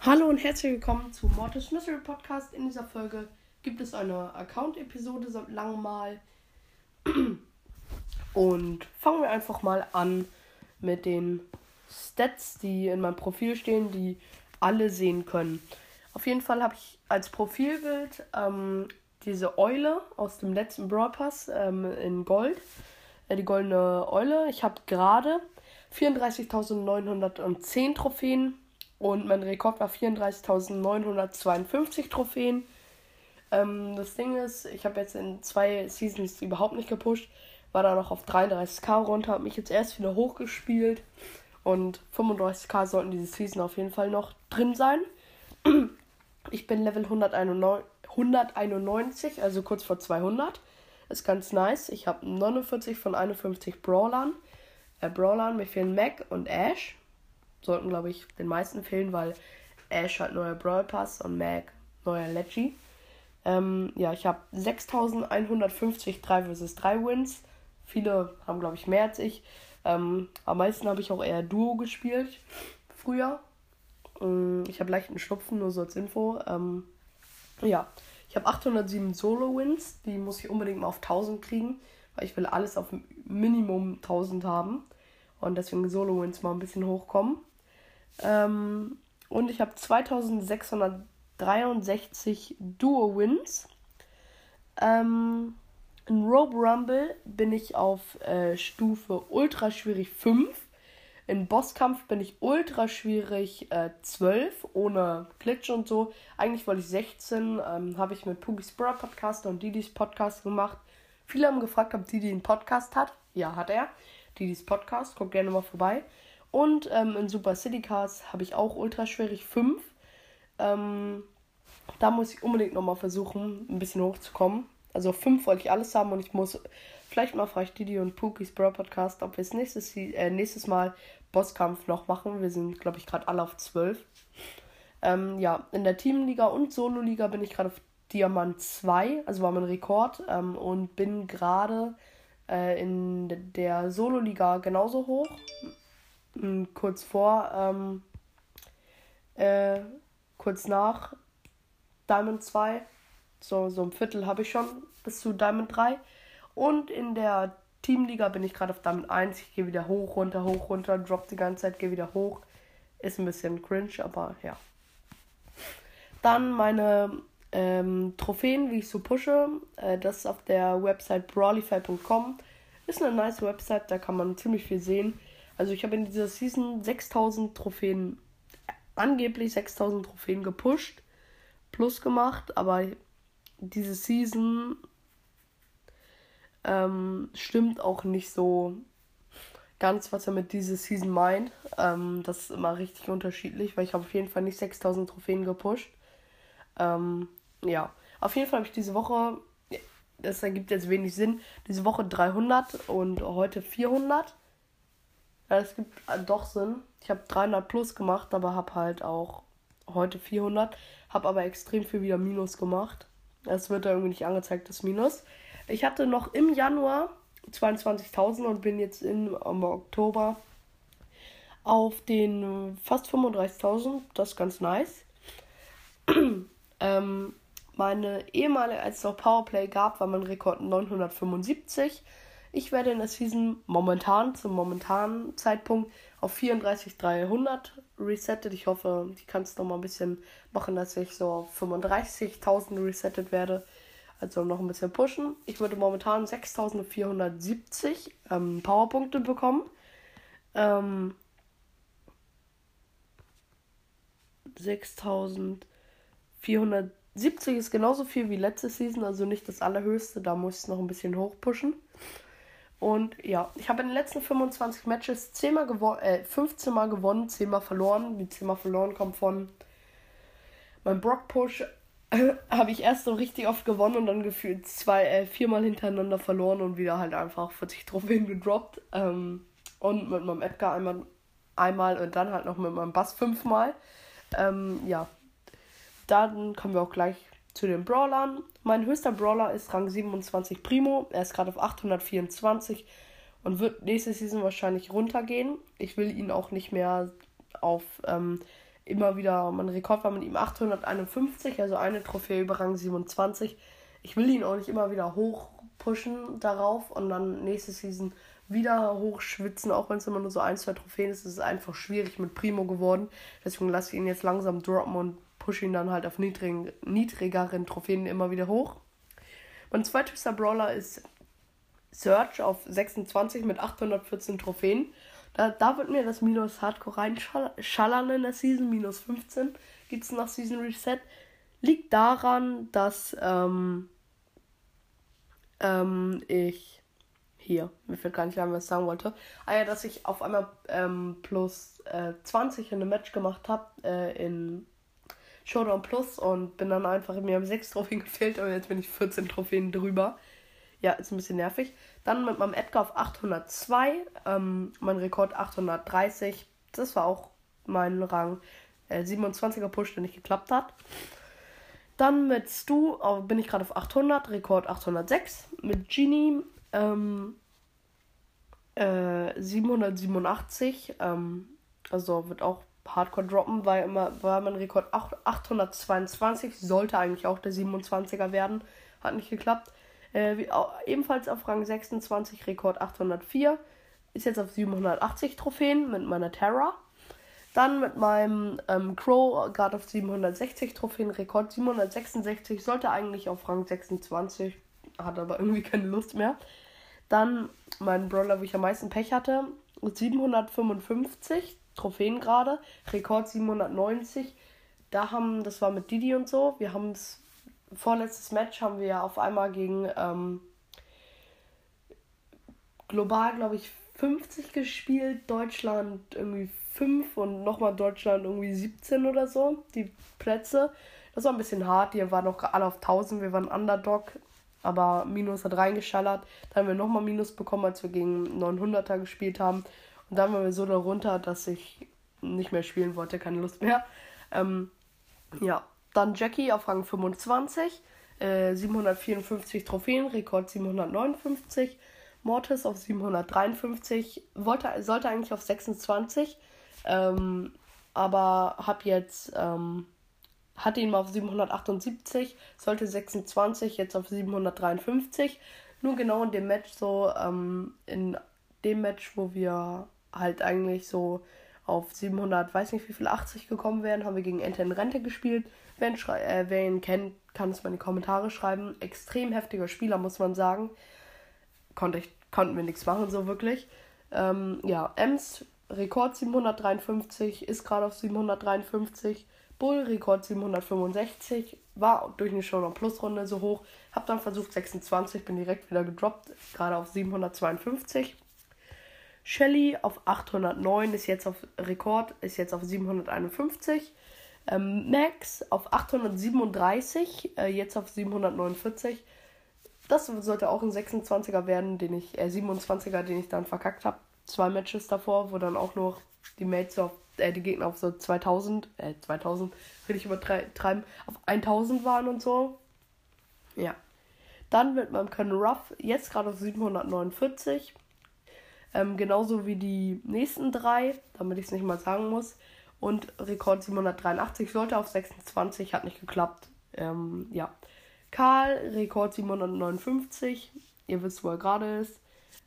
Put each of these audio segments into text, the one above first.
Hallo und herzlich willkommen zu Mortis Mystery Podcast. In dieser Folge gibt es eine Account-Episode seit langem mal. Und fangen wir einfach mal an mit den Stats, die in meinem Profil stehen, die alle sehen können. Auf jeden Fall habe ich als Profilbild ähm, diese Eule aus dem letzten Brawl Pass ähm, in Gold. Äh, die goldene Eule. Ich habe gerade 34.910 Trophäen und mein Rekord war 34.952 Trophäen. Ähm, das Ding ist, ich habe jetzt in zwei Seasons überhaupt nicht gepusht war da noch auf 33k runter, habe mich jetzt erst wieder hochgespielt und 35k sollten diese Season auf jeden Fall noch drin sein. Ich bin Level 191, also kurz vor 200. Ist ganz nice. Ich habe 49 von 51 Brawlern. Äh, Brawlern, mir fehlen Mac und Ash. Sollten, glaube ich, den meisten fehlen, weil Ash hat neuer Brawl Pass und Mac neuer Leggy. Ähm, ja, ich habe 6150 3 vs 3 Wins. Viele haben, glaube ich, mehr als ich. Ähm, am meisten habe ich auch eher Duo gespielt früher. Ähm, ich habe leichten Schnupfen, nur so als Info. Ähm, ja, ich habe 807 Solo-Wins. Die muss ich unbedingt mal auf 1000 kriegen, weil ich will alles auf Minimum 1000 haben. Und deswegen Solo-Wins mal ein bisschen hochkommen. Ähm, und ich habe 2663 Duo-Wins. Ähm, in Rope Rumble bin ich auf äh, Stufe Ultra schwierig 5. In Bosskampf bin ich ultra schwierig äh, 12, ohne Glitch und so. Eigentlich wollte ich 16, ähm, habe ich mit Pugis Bra Podcast und Didis Podcast gemacht. Viele haben gefragt, ob Didi einen Podcast hat. Ja, hat er. Didis Podcast, guckt gerne mal vorbei. Und ähm, in Super City Cars habe ich auch ultra schwierig 5. Ähm, da muss ich unbedingt nochmal versuchen, ein bisschen hochzukommen. Also fünf wollte ich alles haben und ich muss. Vielleicht mal frage ich Didi und Pookies Bro Podcast, ob wir es nächstes, äh, nächstes Mal Bosskampf noch machen. Wir sind, glaube ich, gerade alle auf zwölf. Ähm, ja, in der Teamliga und Solo-Liga bin ich gerade auf Diamant 2, also war mein Rekord. Ähm, und bin gerade äh, in der Solo-Liga genauso hoch. Hm, kurz vor, ähm, äh, kurz nach Diamond 2 so, so ein Viertel habe ich schon bis zu Diamond 3. Und in der Teamliga bin ich gerade auf Diamond 1. Ich gehe wieder hoch, runter, hoch, runter, drop die ganze Zeit, gehe wieder hoch. Ist ein bisschen cringe, aber ja. Dann meine ähm, Trophäen, wie ich so pushe. Äh, das ist auf der Website brawlify.com. Ist eine nice Website, da kann man ziemlich viel sehen. Also ich habe in dieser Season 6000 Trophäen, angeblich 6000 Trophäen gepusht, plus gemacht, aber diese Season ähm, stimmt auch nicht so ganz, was er mit dieser Season meint. Ähm, das ist immer richtig unterschiedlich, weil ich habe auf jeden Fall nicht 6000 Trophäen gepusht. Ähm, ja, auf jeden Fall habe ich diese Woche, das ergibt jetzt wenig Sinn, diese Woche 300 und heute 400. Ja, es gibt äh, doch Sinn. Ich habe 300 plus gemacht, aber habe halt auch heute 400. Habe aber extrem viel wieder Minus gemacht. Es wird da irgendwie nicht angezeigt, das Minus. Ich hatte noch im Januar 22.000 und bin jetzt im Oktober auf den fast 35.000. Das ist ganz nice. ähm, meine ehemalige, als es noch Powerplay gab, war mein Rekord 975. Ich werde in der Season momentan, zum momentanen Zeitpunkt, auf 34.300 resettet. Ich hoffe, ich kann es noch mal ein bisschen machen, dass ich so auf 35.000 resettet werde. Also noch ein bisschen pushen. Ich würde momentan 6.470 ähm, Powerpunkte bekommen. Ähm, 6.470 ist genauso viel wie letzte Season, also nicht das allerhöchste. Da muss ich noch ein bisschen hochpushen. Und ja, ich habe in den letzten 25 Matches 10 mal äh, 15 Mal gewonnen, 10 Mal verloren. Die 10 Mal verloren kommt von meinem Brock Push. habe ich erst so richtig oft gewonnen und dann gefühlt zwei, äh, viermal hintereinander verloren und wieder halt einfach 40 Trophäen gedroppt. Ähm, und mit meinem Edgar einmal, einmal und dann halt noch mit meinem Bass fünfmal. Ähm, ja, dann kommen wir auch gleich zu den Brawlern. Mein höchster Brawler ist Rang 27 Primo. Er ist gerade auf 824 und wird nächste Season wahrscheinlich runtergehen. Ich will ihn auch nicht mehr auf ähm, immer wieder, mein Rekord war mit ihm 851, also eine Trophäe über Rang 27. Ich will ihn auch nicht immer wieder hoch pushen darauf und dann nächste Season wieder hochschwitzen, auch wenn es immer nur so ein, zwei Trophäen ist. Es ist einfach schwierig mit Primo geworden. Deswegen lasse ich ihn jetzt langsam droppen und pushe ihn dann halt auf niedrigen, niedrigeren Trophäen immer wieder hoch. Mein zweithöchster Brawler ist Search auf 26 mit 814 Trophäen. Da, da wird mir das Minus Hardcore reinschallern in der Season. Minus 15 gibt es nach Season Reset. Liegt daran, dass ähm, ähm, ich hier, mir fällt gar nicht ein, was ich sagen wollte. Ah ja, dass ich auf einmal ähm, plus äh, 20 in einem Match gemacht habe äh, in Showdown Plus und bin dann einfach, mir haben 6 Trophäen gefehlt und jetzt bin ich 14 Trophäen drüber. Ja, ist ein bisschen nervig. Dann mit meinem Edgar auf 802, ähm, mein Rekord 830. Das war auch mein Rang äh, 27er Push, der nicht geklappt hat. Dann mit Stu oh, bin ich gerade auf 800, Rekord 806. Mit Genie ähm, äh, 787, ähm, also wird auch Hardcore droppen, weil immer war mein Rekord 822, sollte eigentlich auch der 27er werden, hat nicht geklappt. Äh, wie, auch, ebenfalls auf Rang 26, Rekord 804, ist jetzt auf 780 Trophäen mit meiner Terra. Dann mit meinem ähm, Crow gerade auf 760 Trophäen, Rekord 766, sollte eigentlich auf Rang 26, hat aber irgendwie keine Lust mehr. Dann mein Brawler, wo ich am meisten Pech hatte, 755 Trophäen gerade, Rekord 790. Da haben, das war mit Didi und so, wir haben es, vorletztes Match haben wir ja auf einmal gegen ähm, global, glaube ich, 50 gespielt, Deutschland irgendwie 5 und nochmal Deutschland irgendwie 17 oder so, die Plätze. Das war ein bisschen hart, die waren noch alle auf 1000, wir waren Underdog, aber Minus hat reingeschallert. Dann haben wir nochmal Minus bekommen, als wir gegen 900er gespielt haben. Und dann waren wir so darunter, dass ich nicht mehr spielen wollte, keine Lust mehr. Ähm, ja, dann Jackie auf Rang 25, äh, 754 Trophäen, Rekord 759. Mortis auf 753, wollte, sollte eigentlich auf 26, ähm, aber hab jetzt, ähm, hatte ihn mal auf 778, sollte 26, jetzt auf 753. Nur genau in dem Match so, ähm, in dem Match, wo wir halt eigentlich so auf 700, weiß nicht wie viel, 80 gekommen wären, haben wir gegen Ente in Rente gespielt. Wer ihn, äh, wer ihn kennt, kann es mal in die Kommentare schreiben. Extrem heftiger Spieler, muss man sagen. Konnte ich, konnten wir nichts machen, so wirklich. Ähm, ja, Ems, Rekord 753, ist gerade auf 753. Bull, Rekord 765, war durch eine Show Plus Runde so hoch. Hab dann versucht 26, bin direkt wieder gedroppt, gerade auf 752. Shelly auf 809 ist jetzt auf Rekord, ist jetzt auf 751. Ähm, Max auf 837, äh, jetzt auf 749. Das sollte auch ein 26er werden, den ich, äh, 27er, den ich dann verkackt habe. Zwei Matches davor, wo dann auch noch die Mates auf, äh, die Gegner auf so 2000, äh, 2000, will ich übertreiben, auf 1000 waren und so. Ja. Dann mit meinem Colonel Ruff, jetzt gerade auf 749. Ähm, genauso wie die nächsten drei, damit ich es nicht mal sagen muss. Und Rekord 783 sollte auf 26, hat nicht geklappt. Ähm, ja. Karl, Rekord 759. Ihr wisst, wo er gerade ist.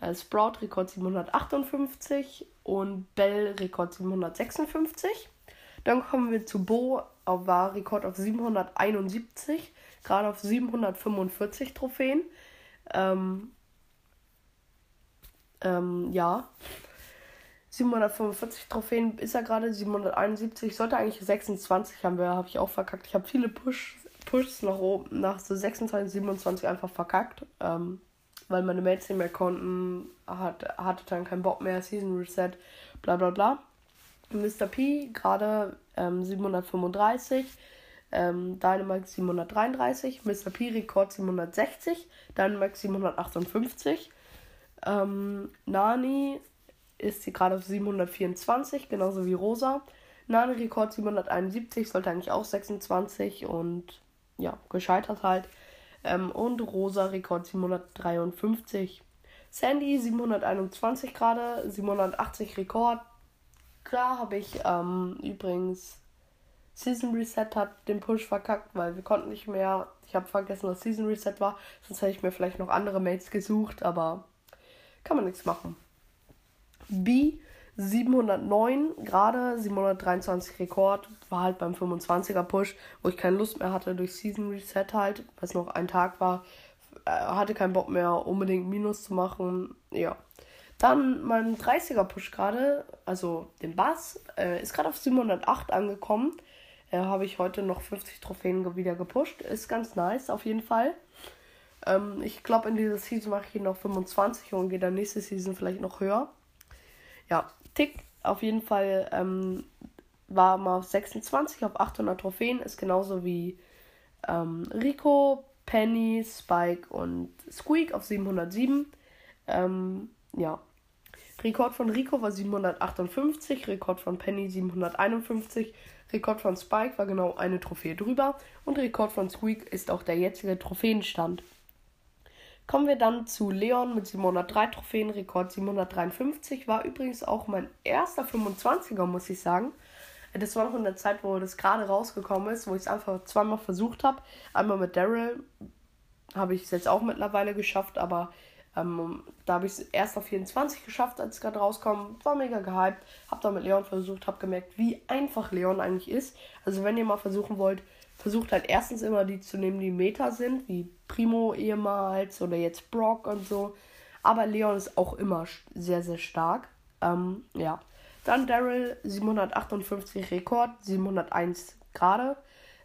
Äh, Sprout, Rekord 758. Und Bell, Rekord 756. Dann kommen wir zu Bo, war Rekord auf 771. Gerade auf 745 Trophäen. Ähm, ähm, ja. 745 Trophäen ist er gerade, 771, sollte eigentlich 26 haben wir, habe ich auch verkackt. Ich habe viele Push, Pushs nach oben, nach so 26, 27 einfach verkackt, ähm, weil meine Mates nicht mehr konnten, hat, hatte dann keinen Bock mehr, Season Reset, bla bla bla. Mr. P gerade ähm, 735, ähm, Dynamax 733, Mr. P Rekord 760, Dynamax 758. Ähm, Nani ist sie gerade auf 724, genauso wie Rosa. Nani Rekord 771, sollte eigentlich auch 26 und ja, gescheitert halt. Ähm, und Rosa Rekord 753. Sandy 721 gerade, 780 Rekord. Klar habe ich ähm, übrigens Season Reset hat den Push verkackt, weil wir konnten nicht mehr. Ich habe vergessen, was Season Reset war. Sonst hätte ich mir vielleicht noch andere Mates gesucht, aber kann man nichts machen. B 709 gerade, 723 Rekord, war halt beim 25er Push, wo ich keine Lust mehr hatte durch Season Reset halt, weil es noch ein Tag war, äh, hatte keinen Bock mehr unbedingt Minus zu machen, ja. Dann mein 30er Push gerade, also den Bass, äh, ist gerade auf 708 angekommen. Äh, Habe ich heute noch 50 Trophäen wieder gepusht. Ist ganz nice auf jeden Fall. Ähm, ich glaube, in dieser Season mache ich ihn noch 25 und gehe dann nächste Season vielleicht noch höher. Ja, Tick auf jeden Fall ähm, war mal auf 26 auf 800 Trophäen. Ist genauso wie ähm, Rico, Penny, Spike und Squeak auf 707. Ähm, ja. Rekord von Rico war 758, Rekord von Penny 751, Rekord von Spike war genau eine Trophäe drüber und Rekord von Squeak ist auch der jetzige Trophäenstand. Kommen wir dann zu Leon mit 703 Trophäen, Rekord 753. War übrigens auch mein erster 25er, muss ich sagen. Das war noch in der Zeit, wo das gerade rausgekommen ist, wo ich es einfach zweimal versucht habe. Einmal mit Daryl habe ich es jetzt auch mittlerweile geschafft, aber ähm, da habe ich es erst auf 24 geschafft, als es gerade rauskommt. War mega gehypt. Habe dann mit Leon versucht, habe gemerkt, wie einfach Leon eigentlich ist. Also wenn ihr mal versuchen wollt, versucht halt erstens immer die zu nehmen, die Meta sind, wie Primo ehemals oder jetzt Brock und so. Aber Leon ist auch immer sehr, sehr stark. Ähm, ja. Dann Daryl 758 Rekord, 701 gerade.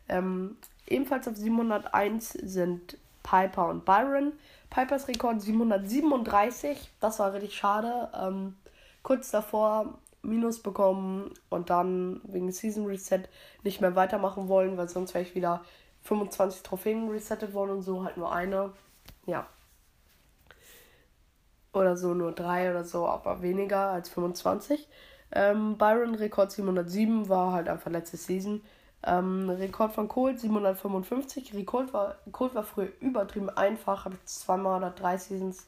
Ähm, ebenfalls auf 701 sind Piper und Byron. Pipers Rekord 737, das war richtig schade. Ähm, kurz davor Minus bekommen und dann wegen Season Reset nicht mehr weitermachen wollen, weil sonst wäre ich wieder 25 Trophäen resettet worden und so halt nur eine. Ja. Oder so nur drei oder so, aber weniger als 25. Ähm, Byron Rekord 707 war halt einfach letzte Season. Ähm, Rekord von Colt 755. Rekord war, Colt war früher übertrieben einfach, habe ich zweimal oder drei Seasons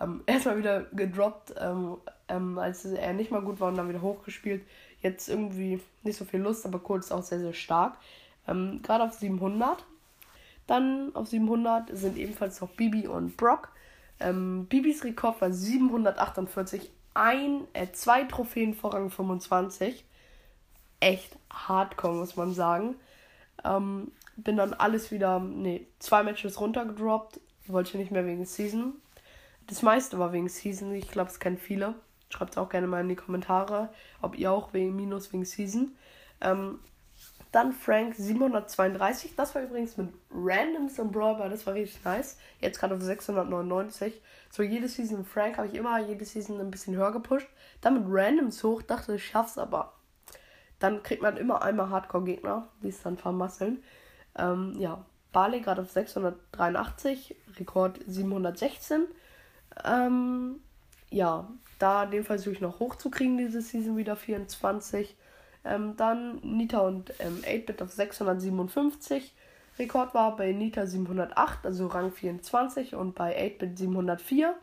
ähm, erstmal wieder gedroppt, ähm, ähm, als er nicht mal gut war und dann wieder hochgespielt. Jetzt irgendwie nicht so viel Lust, aber Colt ist auch sehr, sehr stark. Ähm, Gerade auf 700. Dann auf 700 sind ebenfalls noch Bibi und Brock. Ähm, Bibis Rekord war 748. Ein, äh, zwei Trophäen vor Rang 25. Echt hardcore, muss man sagen. Ähm, bin dann alles wieder, nee, zwei Matches runtergedroppt. Wollte nicht mehr wegen Season. Das meiste war wegen Season. Ich glaube, es kennen viele. Schreibt es auch gerne mal in die Kommentare, ob ihr auch wegen Minus wegen Season. Ähm, dann Frank 732. Das war übrigens mit Randoms und Brawler. Das war richtig nice. Jetzt gerade auf 699. So jede Season Frank habe ich immer jede Season ein bisschen höher gepusht. Dann mit Randoms hoch. Dachte ich schaff's aber. Dann kriegt man immer einmal Hardcore-Gegner, die es dann vermasseln. Ähm, ja, Barley gerade auf 683. Rekord 716. Ähm, ja, da den versuche ich noch hochzukriegen, diese Season wieder 24. Ähm, dann Nita und ähm, 8-Bit auf 657. Rekord war bei Nita 708, also Rang 24, und bei 8-Bit 704,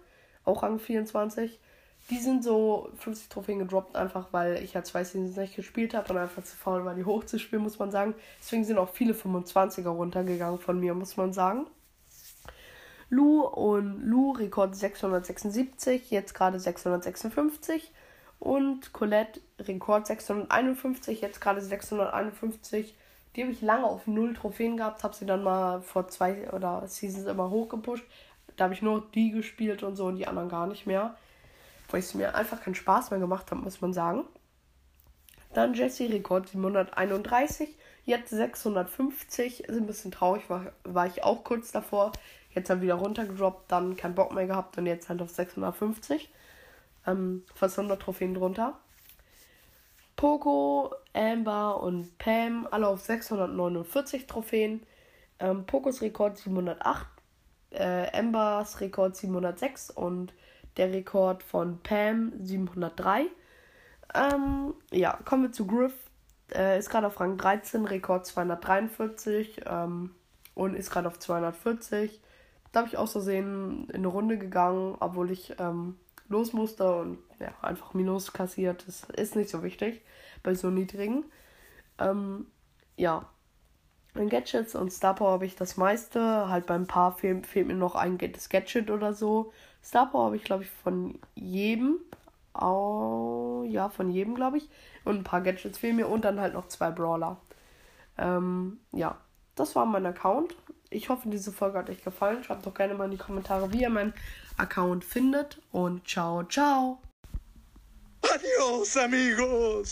auch Rang 24. Die sind so 50 Trophäen gedroppt, einfach weil ich ja zwei Seasons nicht gespielt habe und einfach zu faul war, die hochzuspielen, muss man sagen. Deswegen sind auch viele 25er runtergegangen von mir, muss man sagen. Lu und Lu Rekord 676, jetzt gerade 656. Und Colette Rekord 651, jetzt gerade 651. Die habe ich lange auf null Trophäen gehabt, habe sie dann mal vor zwei oder Seasons immer hochgepusht. Da habe ich nur die gespielt und so und die anderen gar nicht mehr. Weil es mir einfach keinen Spaß mehr gemacht hat, muss man sagen. Dann Jesse Rekord 731, jetzt 650. Ist ein bisschen traurig, war, war ich auch kurz davor. Jetzt halt wieder runtergedroppt, dann keinen Bock mehr gehabt und jetzt halt auf 650. Ähm, fast 100 Trophäen drunter. Poco, Amber und Pam alle auf 649 Trophäen. Ähm, Pocos Rekord 708, äh, Ambers Rekord 706 und der Rekord von Pam 703. Ähm, ja, kommen wir zu Griff. Äh, ist gerade auf Rang 13, Rekord 243 ähm, und ist gerade auf 240. Da habe ich aus Versehen in eine Runde gegangen, obwohl ich ähm, los musste und ja, einfach Minus kassiert. Das ist nicht so wichtig bei so niedrigen. Ähm, ja, in Gadgets und Star Power habe ich das meiste. Halt beim Paar fehlt, fehlt mir noch ein Gadget oder so. Star Power habe ich, glaube ich, von jedem. Oh, ja, von jedem, glaube ich. Und ein paar Gadgets fehlen mir und dann halt noch zwei Brawler. Ähm, ja, das war mein Account. Ich hoffe, diese Folge hat euch gefallen. Schreibt doch gerne mal in die Kommentare, wie ihr meinen Account findet. Und ciao, ciao. Adios, amigos.